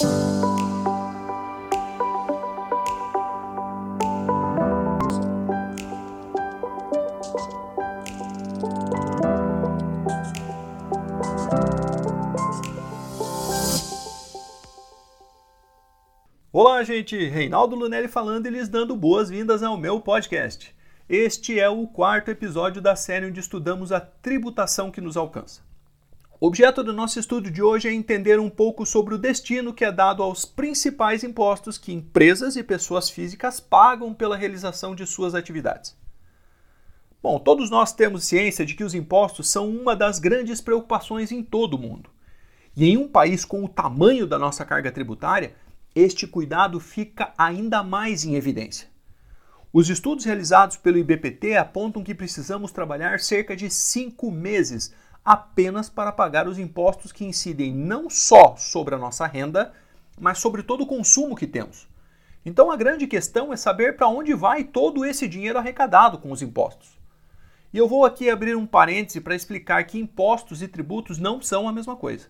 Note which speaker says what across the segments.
Speaker 1: Olá, gente! Reinaldo Lunelli falando e lhes dando boas-vindas ao meu podcast. Este é o quarto episódio da série onde estudamos a tributação que nos alcança. O objeto do nosso estudo de hoje é entender um pouco sobre o destino que é dado aos principais impostos que empresas e pessoas físicas pagam pela realização de suas atividades. Bom, todos nós temos ciência de que os impostos são uma das grandes preocupações em todo o mundo. E em um país com o tamanho da nossa carga tributária, este cuidado fica ainda mais em evidência. Os estudos realizados pelo IBPT apontam que precisamos trabalhar cerca de cinco meses apenas para pagar os impostos que incidem não só sobre a nossa renda, mas sobre todo o consumo que temos. Então a grande questão é saber para onde vai todo esse dinheiro arrecadado com os impostos. E eu vou aqui abrir um parêntese para explicar que impostos e tributos não são a mesma coisa.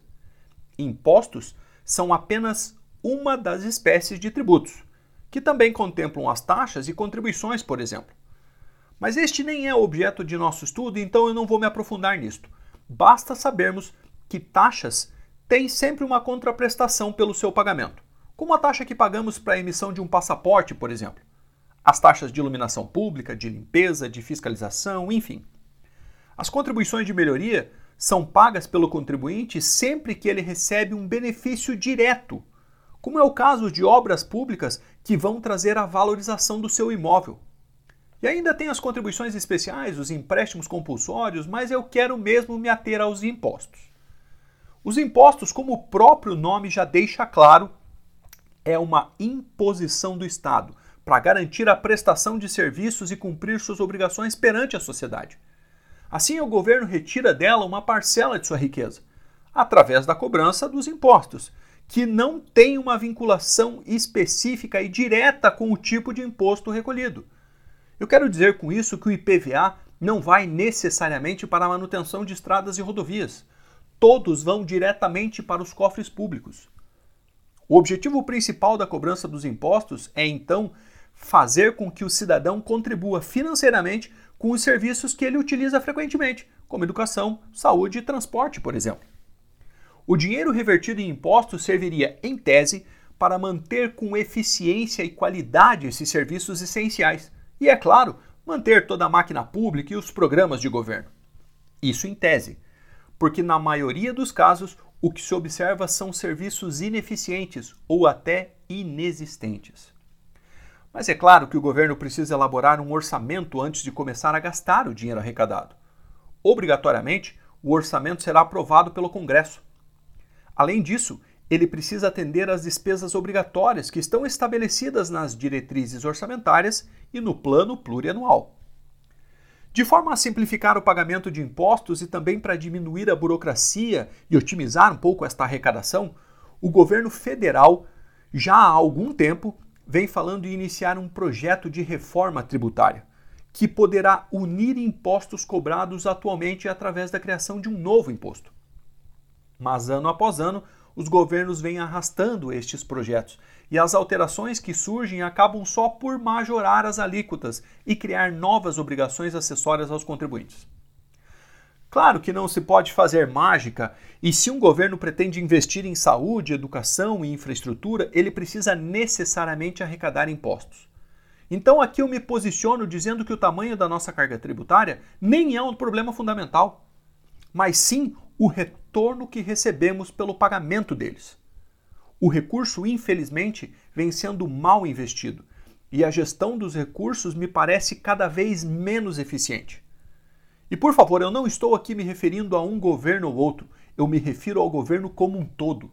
Speaker 1: Impostos são apenas uma das espécies de tributos, que também contemplam as taxas e contribuições, por exemplo. Mas este nem é objeto de nosso estudo, então eu não vou me aprofundar nisto. Basta sabermos que taxas têm sempre uma contraprestação pelo seu pagamento, como a taxa que pagamos para a emissão de um passaporte, por exemplo. As taxas de iluminação pública, de limpeza, de fiscalização, enfim. As contribuições de melhoria são pagas pelo contribuinte sempre que ele recebe um benefício direto como é o caso de obras públicas que vão trazer a valorização do seu imóvel. E ainda tem as contribuições especiais, os empréstimos compulsórios, mas eu quero mesmo me ater aos impostos. Os impostos, como o próprio nome já deixa claro, é uma imposição do Estado para garantir a prestação de serviços e cumprir suas obrigações perante a sociedade. Assim, o governo retira dela uma parcela de sua riqueza, através da cobrança dos impostos, que não tem uma vinculação específica e direta com o tipo de imposto recolhido. Eu quero dizer com isso que o IPVA não vai necessariamente para a manutenção de estradas e rodovias. Todos vão diretamente para os cofres públicos. O objetivo principal da cobrança dos impostos é, então, fazer com que o cidadão contribua financeiramente com os serviços que ele utiliza frequentemente, como educação, saúde e transporte, por exemplo. O dinheiro revertido em impostos serviria, em tese, para manter com eficiência e qualidade esses serviços essenciais e, é claro, manter toda a máquina pública e os programas de governo. Isso em tese, porque na maioria dos casos o que se observa são serviços ineficientes ou até inexistentes. Mas é claro que o governo precisa elaborar um orçamento antes de começar a gastar o dinheiro arrecadado. Obrigatoriamente, o orçamento será aprovado pelo Congresso Além disso, ele precisa atender às despesas obrigatórias que estão estabelecidas nas diretrizes orçamentárias e no plano plurianual. De forma a simplificar o pagamento de impostos e também para diminuir a burocracia e otimizar um pouco esta arrecadação, o governo federal já há algum tempo vem falando em iniciar um projeto de reforma tributária que poderá unir impostos cobrados atualmente através da criação de um novo imposto. Mas ano após ano, os governos vêm arrastando estes projetos e as alterações que surgem acabam só por majorar as alíquotas e criar novas obrigações acessórias aos contribuintes. Claro que não se pode fazer mágica, e se um governo pretende investir em saúde, educação e infraestrutura, ele precisa necessariamente arrecadar impostos. Então aqui eu me posiciono dizendo que o tamanho da nossa carga tributária nem é um problema fundamental, mas sim o retorno que recebemos pelo pagamento deles. O recurso, infelizmente, vem sendo mal investido e a gestão dos recursos me parece cada vez menos eficiente. E por favor, eu não estou aqui me referindo a um governo ou outro, eu me refiro ao governo como um todo.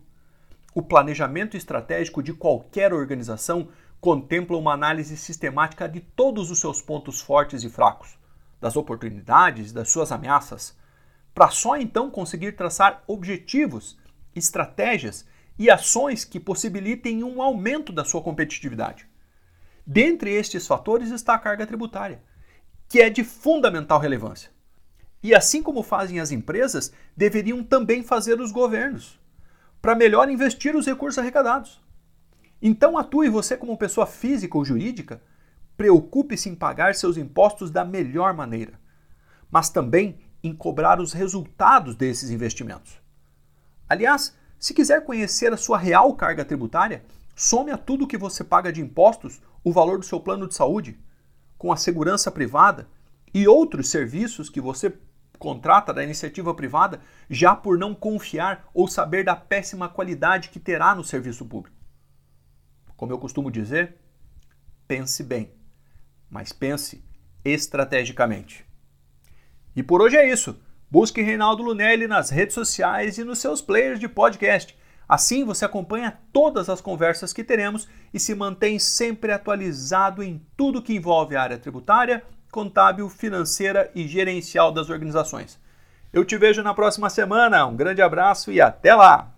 Speaker 1: O planejamento estratégico de qualquer organização contempla uma análise sistemática de todos os seus pontos fortes e fracos, das oportunidades e das suas ameaças, para só então conseguir traçar objetivos, estratégias e ações que possibilitem um aumento da sua competitividade. Dentre estes fatores está a carga tributária, que é de fundamental relevância. E assim como fazem as empresas, deveriam também fazer os governos. para melhor investir os recursos arrecadados. Então atue você como pessoa física ou jurídica, preocupe-se em pagar seus impostos da melhor maneira, mas também em cobrar os resultados desses investimentos. Aliás, se quiser conhecer a sua real carga tributária, some a tudo que você paga de impostos o valor do seu plano de saúde, com a segurança privada e outros serviços que você contrata da iniciativa privada já por não confiar ou saber da péssima qualidade que terá no serviço público. Como eu costumo dizer, pense bem, mas pense estrategicamente. E por hoje é isso. Busque Reinaldo Lunelli nas redes sociais e nos seus players de podcast. Assim você acompanha todas as conversas que teremos e se mantém sempre atualizado em tudo que envolve a área tributária, contábil, financeira e gerencial das organizações. Eu te vejo na próxima semana. Um grande abraço e até lá!